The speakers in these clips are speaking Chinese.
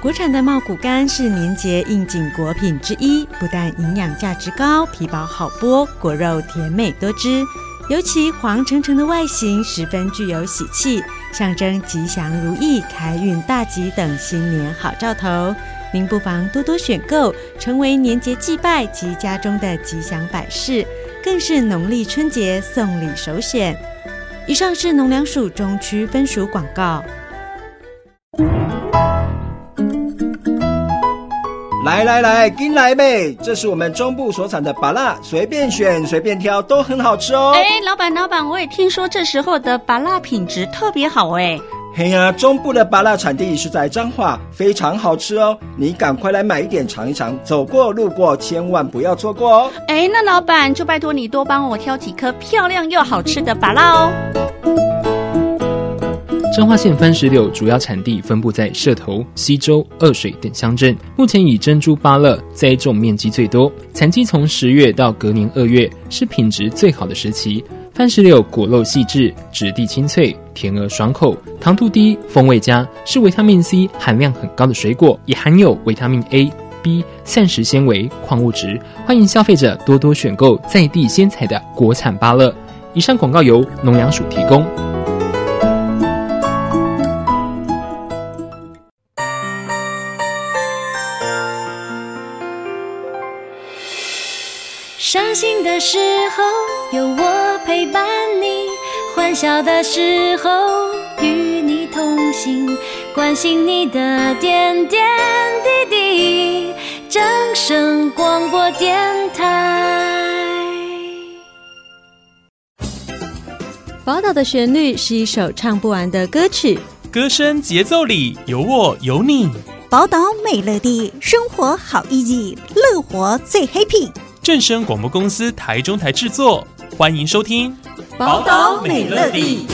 国产的茂谷柑是年节应景果品之一，不但营养价值高，皮薄好剥，果肉甜美多汁，尤其黄澄澄的外形十分具有喜气，象征吉祥如意、开运大吉等新年好兆头。您不妨多多选购，成为年节祭拜及家中的吉祥摆饰，更是农历春节送礼首选。以上是农粮署中区分署广告。来来来，跟来呗！这是我们中部所产的芭辣，随便选随便挑，都很好吃哦。哎，老板老板，我也听说这时候的芭辣品质特别好哎。嘿呀，中部的芭辣产地是在彰化，非常好吃哦。你赶快来买一点尝一尝，走过路过千万不要错过哦。哎，那老板就拜托你多帮我挑几颗漂亮又好吃的芭辣哦。彰化县番石榴主要产地分布在社头、溪州、二水等乡镇，目前以珍珠芭乐栽种面积最多，产季从十月到隔年二月是品质最好的时期。番石榴果肉细致，质地清脆，甜而爽口，糖度低，风味佳，是维他命 C 含量很高的水果，也含有维他命 A、B、膳食纤维、矿物质。欢迎消费者多多选购在地鲜采的国产芭乐。以上广告由农粮署提供。时候有我陪伴你，欢笑的时候与你同行，关心你的点点滴滴。掌声广播电台。宝岛的旋律是一首唱不完的歌曲，歌声节奏里有我有你。宝岛美乐地，生活好 easy，乐活最 happy。正声广播公司台中台制作，欢迎收听《宝岛美乐蒂》。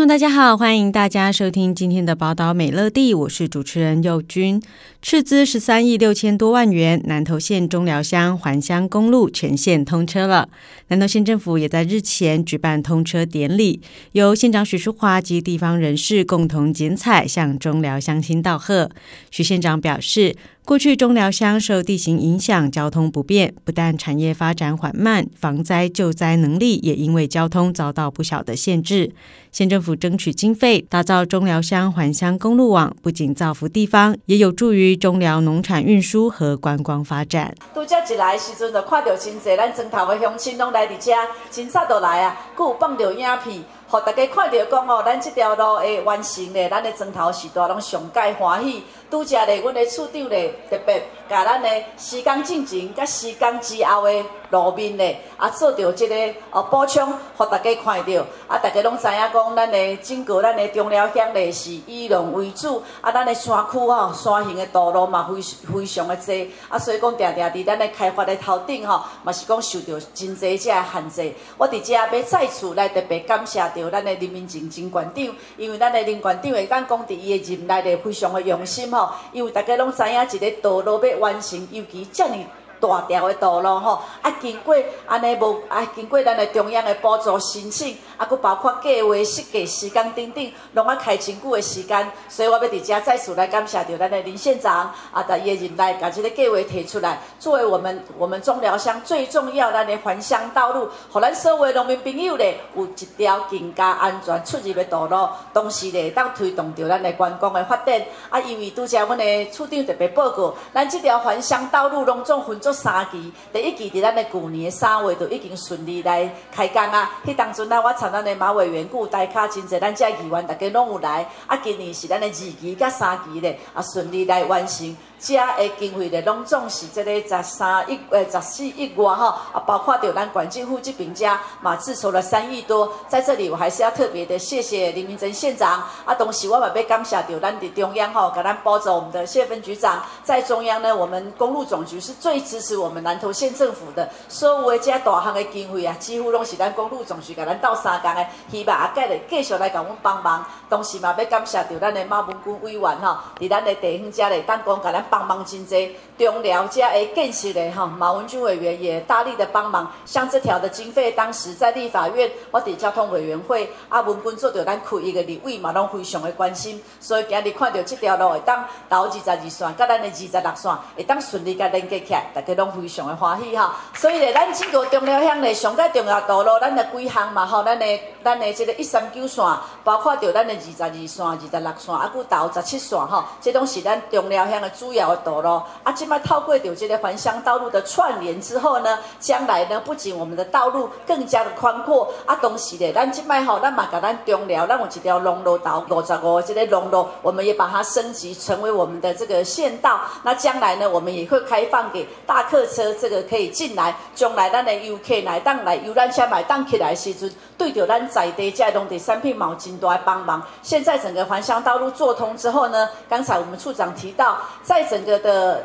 朋友，大家好，欢迎大家收听今天的《宝岛美乐地》，我是主持人佑君。斥资十三亿六千多万元，南投县中寮乡环乡公路全线通车了。南投县政府也在日前举办通车典礼，由县长许淑华及地方人士共同剪彩，向中寮乡亲道贺。许县长表示，过去中寮乡受地形影响，交通不便，不但产业发展缓慢，防灾救灾能力也因为交通遭到不小的限制。县政府争取经费，打造中寮乡环乡公路网，不仅造福地方，也有助于中寮农产运输和观光发展。拄则一来时阵，就看到真济咱庄头的乡亲拢来伫遮，真早都来啊，佫有放着影片。互大家看到讲哦，咱即条路诶完成咧，咱诶砖头时代拢上盖欢喜。拄则咧，阮诶处长咧特别甲咱的施工进程甲施工之后的路面咧，啊做着这个哦补充，互大家看到。啊，大家拢知影讲，咱的整个咱的中寮乡咧是以农为主，啊，咱的山区吼，山形的道路嘛非非常的多，啊，所以讲定定伫咱的开发的头顶吼，嘛是讲受到真侪这限制。我伫遮要再次来特别感谢。着咱的林明静金馆长，因为咱的林馆长会当讲伫伊的任内的非常的用心吼，因为大家拢知影一个道路要完成，尤其遮尔。大条的道路吼，啊经过安尼无啊经过咱的中央的补助申请，啊佫包括计划设计时间等等，拢啊开真久的时间，所以我要伫遮再次来感谢着咱的林县长，啊在伊的任内把这个计划提出来，作为我们我们中寮乡最重要咱的环乡道路，互咱所有农民朋友咧有一条更加安全出入的道路，同时咧当推动着咱的观光的发展，啊因为拄则阮的处长特别报告，咱即条环乡道路拢总分作。三期，第一期伫咱的旧年三月就已经顺利来开工啊！迄当阵啊，我参咱的马尾缘故大卡真济，咱遮议员大家拢有来。啊，今年是咱的二期甲三期咧，啊顺利来完成。遮的经费咧，拢总是这个十三亿诶，十四亿外吼，啊，包括着咱县政府这边遮嘛，自筹了三亿多。在这里，我还是要特别的谢谢林明珍县长。啊，同时我嘛要感谢着咱的中央吼，给咱补助我们的谢分局长。在中央呢，我们公路总局是最支持我们南投县政府的。所有的遮大项的经费啊，几乎拢是咱公路总局给咱斗相共的，希望啊，继续继续来给阮帮忙。同时嘛，要感谢着咱的马文君委员吼，伫咱的地方遮咧，当讲给咱。帮忙真济，中寮加诶建设的哈，马文君委员也大力的帮忙。像这条的经费，当时在立法院，我伫交通委员会，阿文君做着咱区一个立委嘛，拢非常的关心。所以今日看到这条路会当到二十二线，甲咱的二十六线会当顺利甲连接起来，大家拢非常的欢喜哈。所以咧，咱这个中寮乡呢，上个重要道路，咱的几项嘛吼，咱的咱的这个一三九线，包括着咱的二十二线、二十六线，啊，搁到十七线吼，这拢是咱中寮乡的主要的道路。啊，即摆透过着这个环乡道路的串联之后呢，将来呢，不仅我们的道路更加的宽阔，啊，同时咧，咱即摆吼，咱嘛甲咱中寮，咱有一条龙路道五十五这个龙路，我们也把它升级成为我们的这个县道。那将来呢，我们也会开放给大客车这个可以进来，将来咱的游客来当来游览车买当起来时阵，对着咱在地这农产品毛巾都来帮忙。现在整个环乡道路做通之后呢，刚才我们处长提到，在整个的。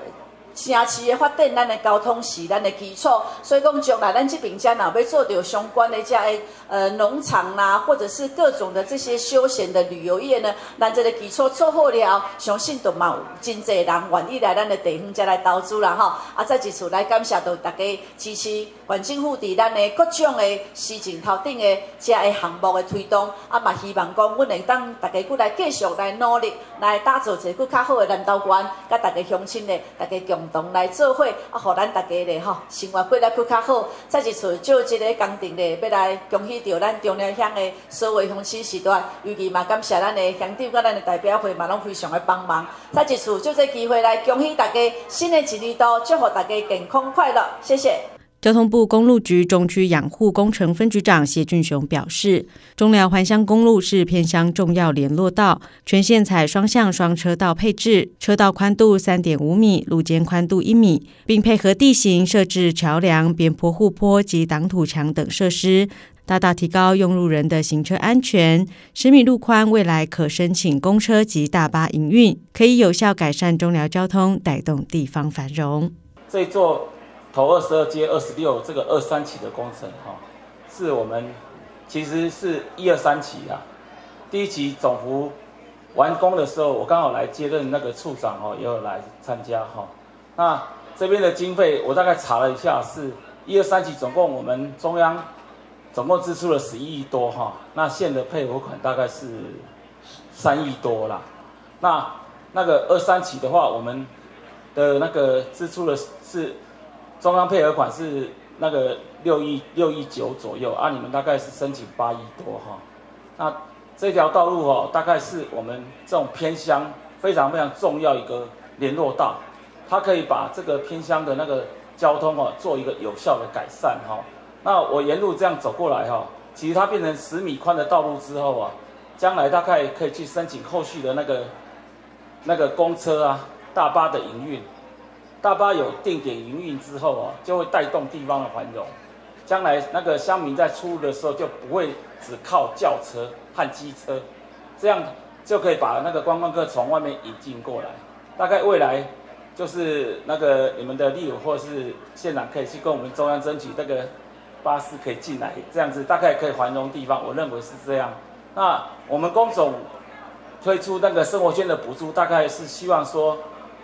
城市的发展，咱的交通是咱的基础，所以讲将来咱这边将来要做到相关的这些呃农场啦，或者是各种的这些休闲的旅游业呢，咱这个基础做好了，相信都嘛有真济人愿意来咱的地方再来投资啦吼。啊，再一次来感谢到大家支持县政府伫咱的各种的施政头顶的这些项目的推动，啊嘛希望讲，阮会当大家过来继续来努力，来打造一个更较好的南投县，甲大家乡亲的大家共。共同来做伙，啊，互咱逐家咧吼，生活过得更较好。再一次借即个工程咧，要来恭喜到咱中寮乡的所有乡亲时代，尤其嘛感谢咱的乡长甲咱的代表会嘛拢非常的帮忙。再一次就这机会来恭喜大家新的一年度，祝福大家健康快乐，谢谢。交通部公路局中区养护工程分局长谢俊雄表示，中寮环乡公路是偏乡重要联络道，全线采双向双车道配置，车道宽度三点五米，路肩宽度一米，并配合地形设置桥梁、边坡护坡及挡土墙等设施，大大提高用路人的行车安全。十米路宽，未来可申请公车及大巴营运，可以有效改善中寮交通，带动地方繁荣。这座。投二十二接二十六这个二三期的工程哈，是我们其实是一二三期啊。第一期总服完工的时候，我刚好来接任那个处长哦，也有来参加哈。那这边的经费我大概查了一下，是一二三期总共我们中央总共支出了十一亿多哈，那县的配合款大概是三亿多啦。那那个二三期的话，我们的那个支出的是。中央配合款是那个六亿六亿九左右啊，你们大概是申请八亿多哈。那这条道路哦，大概是我们这种偏乡非常非常重要一个联络道，它可以把这个偏乡的那个交通哦做一个有效的改善哈。那我沿路这样走过来哈，其实它变成十米宽的道路之后啊，将来大概可以去申请后续的那个那个公车啊、大巴的营运。大巴有定点营运之后啊，就会带动地方的繁荣。将来那个乡民在出入的时候，就不会只靠轿车和机车，这样就可以把那个观光客从外面引进过来。大概未来就是那个你们的立委或是县长可以去跟我们中央争取这个巴士可以进来，这样子大概可以繁荣地方。我认为是这样。那我们工总推出那个生活圈的补助，大概是希望说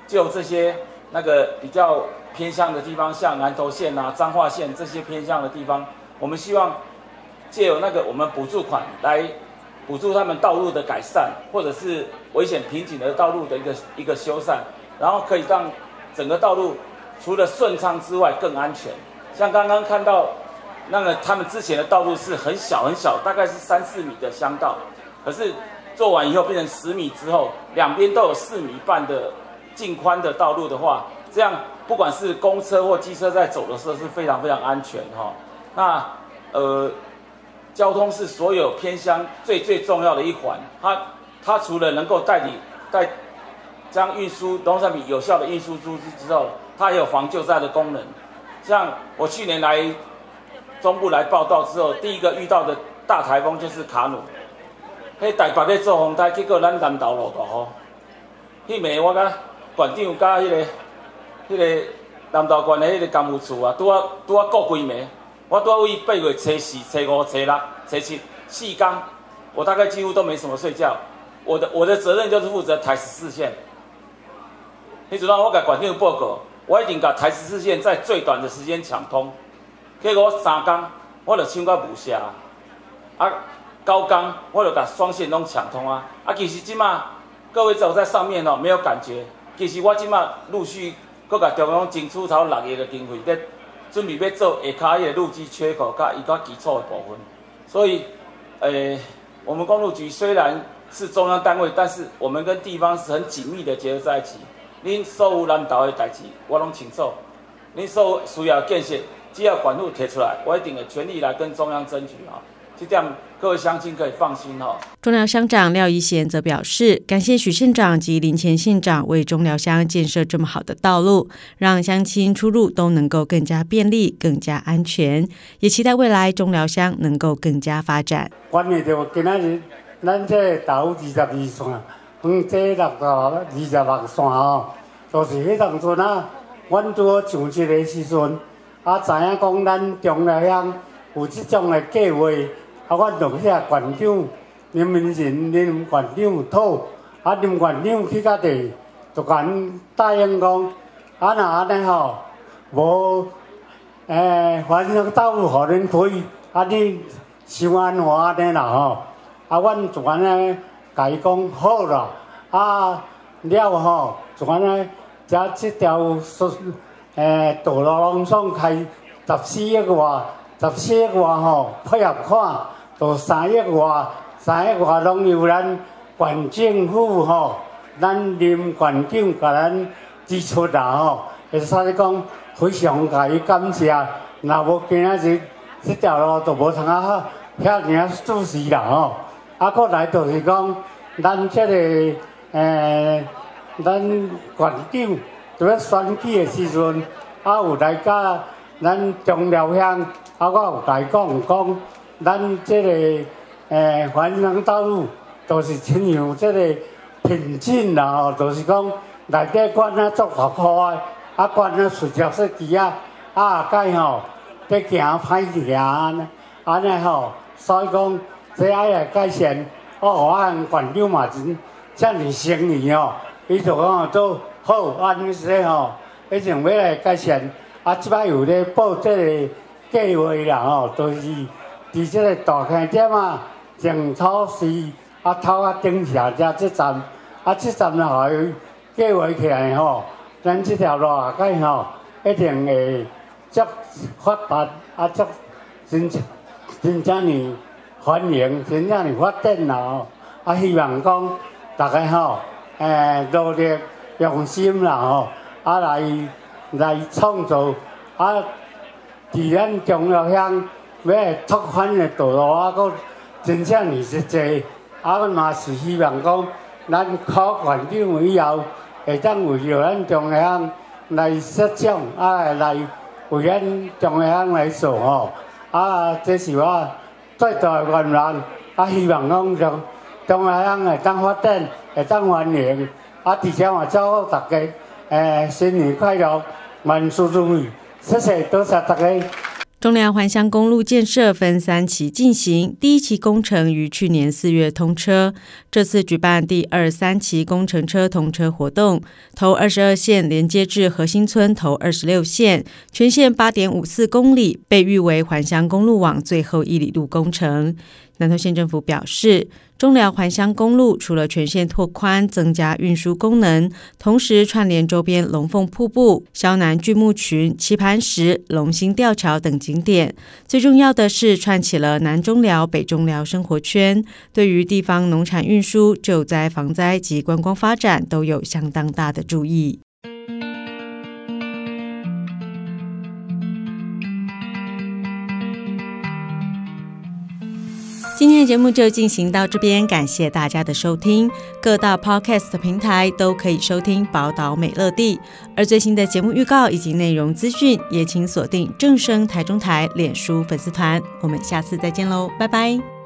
就这些。那个比较偏乡的地方，像南投县啊、彰化县这些偏乡的地方，我们希望借由那个我们补助款来补助他们道路的改善，或者是危险瓶颈的道路的一个一个修缮，然后可以让整个道路除了顺畅之外更安全。像刚刚看到那个他们之前的道路是很小很小，大概是三四米的乡道，可是做完以后变成十米之后，两边都有四米半的。尽宽的道路的话，这样不管是公车或机车在走的时候是非常非常安全哈。那呃，交通是所有偏乡最最重要的一环。它它除了能够带你带将运输农产品有效的运输出去之后，它也有防救灾的功能。像我去年来中部来报道之后，第一个遇到的大台风就是卡努，迄台北咧做风台，结果咱南投落大雨，迄暝我甲。馆长加迄个、迄个南投县的迄个工务处啊，拄啊拄啊过几暝，我拄啊为八月初四、初五、初六、初七四天，我大概几乎都没什么睡觉。我的我的责任就是负责台十四线，迄阵我甲县长报告，我一定甲台十四线在最短的时间抢通。结果三工，我就抢到无下。啊，九工我就甲双线拢抢通啊。啊，其实即马各位走在上面哦，没有感觉。其实我即马陆续搁甲中央争取头六亿的经费，在准备要做下骹迄个路基缺口甲伊较基础的部分。所以，诶、我们公路局虽然是中央单位，但是我们跟地方是很紧密的结合在一起。恁所有难倒的代志，我拢清楚。恁所需要建设，只要管路提出来，我一定会全力来跟中央争取啊！这点各位乡亲可以放心哦。中寮乡长廖一贤则表示，感谢许县长及林前县长为中寮乡建设这么好的道路，让乡亲出入都能够更加便利、更加安全，也期待未来中寮乡能够更加发展。关键就今仔日，咱这二十二线，嗯，这六十二十六线哦，就是迄当阵啊，阮拄好上时阵，啊，知影讲咱中寮乡有这种的计划。啊！阮同遐县长林明仁林县长讨，啊林县长去到地，就甲答应讲，啊若安尼吼，无诶，反正道路互恁开，啊你想安怎安尼啦吼？啊，阮就安尼甲伊讲好啦，啊了吼，就安尼，遮即条诶道路拢总开十四亿外，十四亿外吼，配合看。都三亿外，三亿外拢由咱县政府吼，咱林县长甲咱支出啦吼，会使讲非常甲伊感谢。若无今仔日这条路都无通啊遐尔仔舒适啦吼。啊，过来就是讲咱这个诶，咱县长在要选举诶时阵，啊有来甲咱中寮乡，啊我有甲伊讲讲。咱这个诶，环乡道路都是亲像这个品质啦吼，就是讲内底管啊做好好啊，啊管啊随着设计啊，啊该吼要行歹行安尼，安尼吼，所以讲这爱来改善。哦，我按县长嘛真这么诚意哦，伊就讲做好安尼说吼，一定要来改善。啊，即摆有咧报这个计划啦吼，都、就是。伫即个大坑点啊，种草时啊，头啊顶下遮即站，啊即站若互伊计划起来吼，咱即条路啊，该吼一定会足发达啊，足真真正呢欢迎，真正呢发展啦吼！啊，希望讲大家吼，诶努力用心啦吼，啊来来创造啊，伫咱中寮乡。要拓宽的道路啊，搁真正二十济，啊，阮嘛是希望讲，咱考环境以后，会当为着咱中寮乡来设想，啊，来为咱中寮乡来做吼，啊，这是我最大的愿望，啊，希望讲中中寮乡会当发展，会当繁荣，啊，而且嘛祝福大家，诶，新年快乐，万事如意，谢谢，多谢大家。中寮环乡公路建设分三期进行，第一期工程于去年四月通车，这次举办第二、三期工程车通车活动，头二十二线连接至核心村头二十六线，全线八点五四公里，被誉为环乡公路网最后一里路工程。南投县政府表示，中寮环乡公路除了全线拓宽、增加运输功能，同时串联周边龙凤瀑布、萧南巨木群、棋盘石、龙兴吊桥等景点。最重要的是，串起了南中寮、北中寮生活圈，对于地方农产运输、救灾防灾及观光发展都有相当大的助益。今天的节目就进行到这边，感谢大家的收听。各大 Podcast 平台都可以收听《宝岛美乐蒂》，而最新的节目预告以及内容资讯，也请锁定正声台中台脸书粉丝团。我们下次再见喽，拜拜。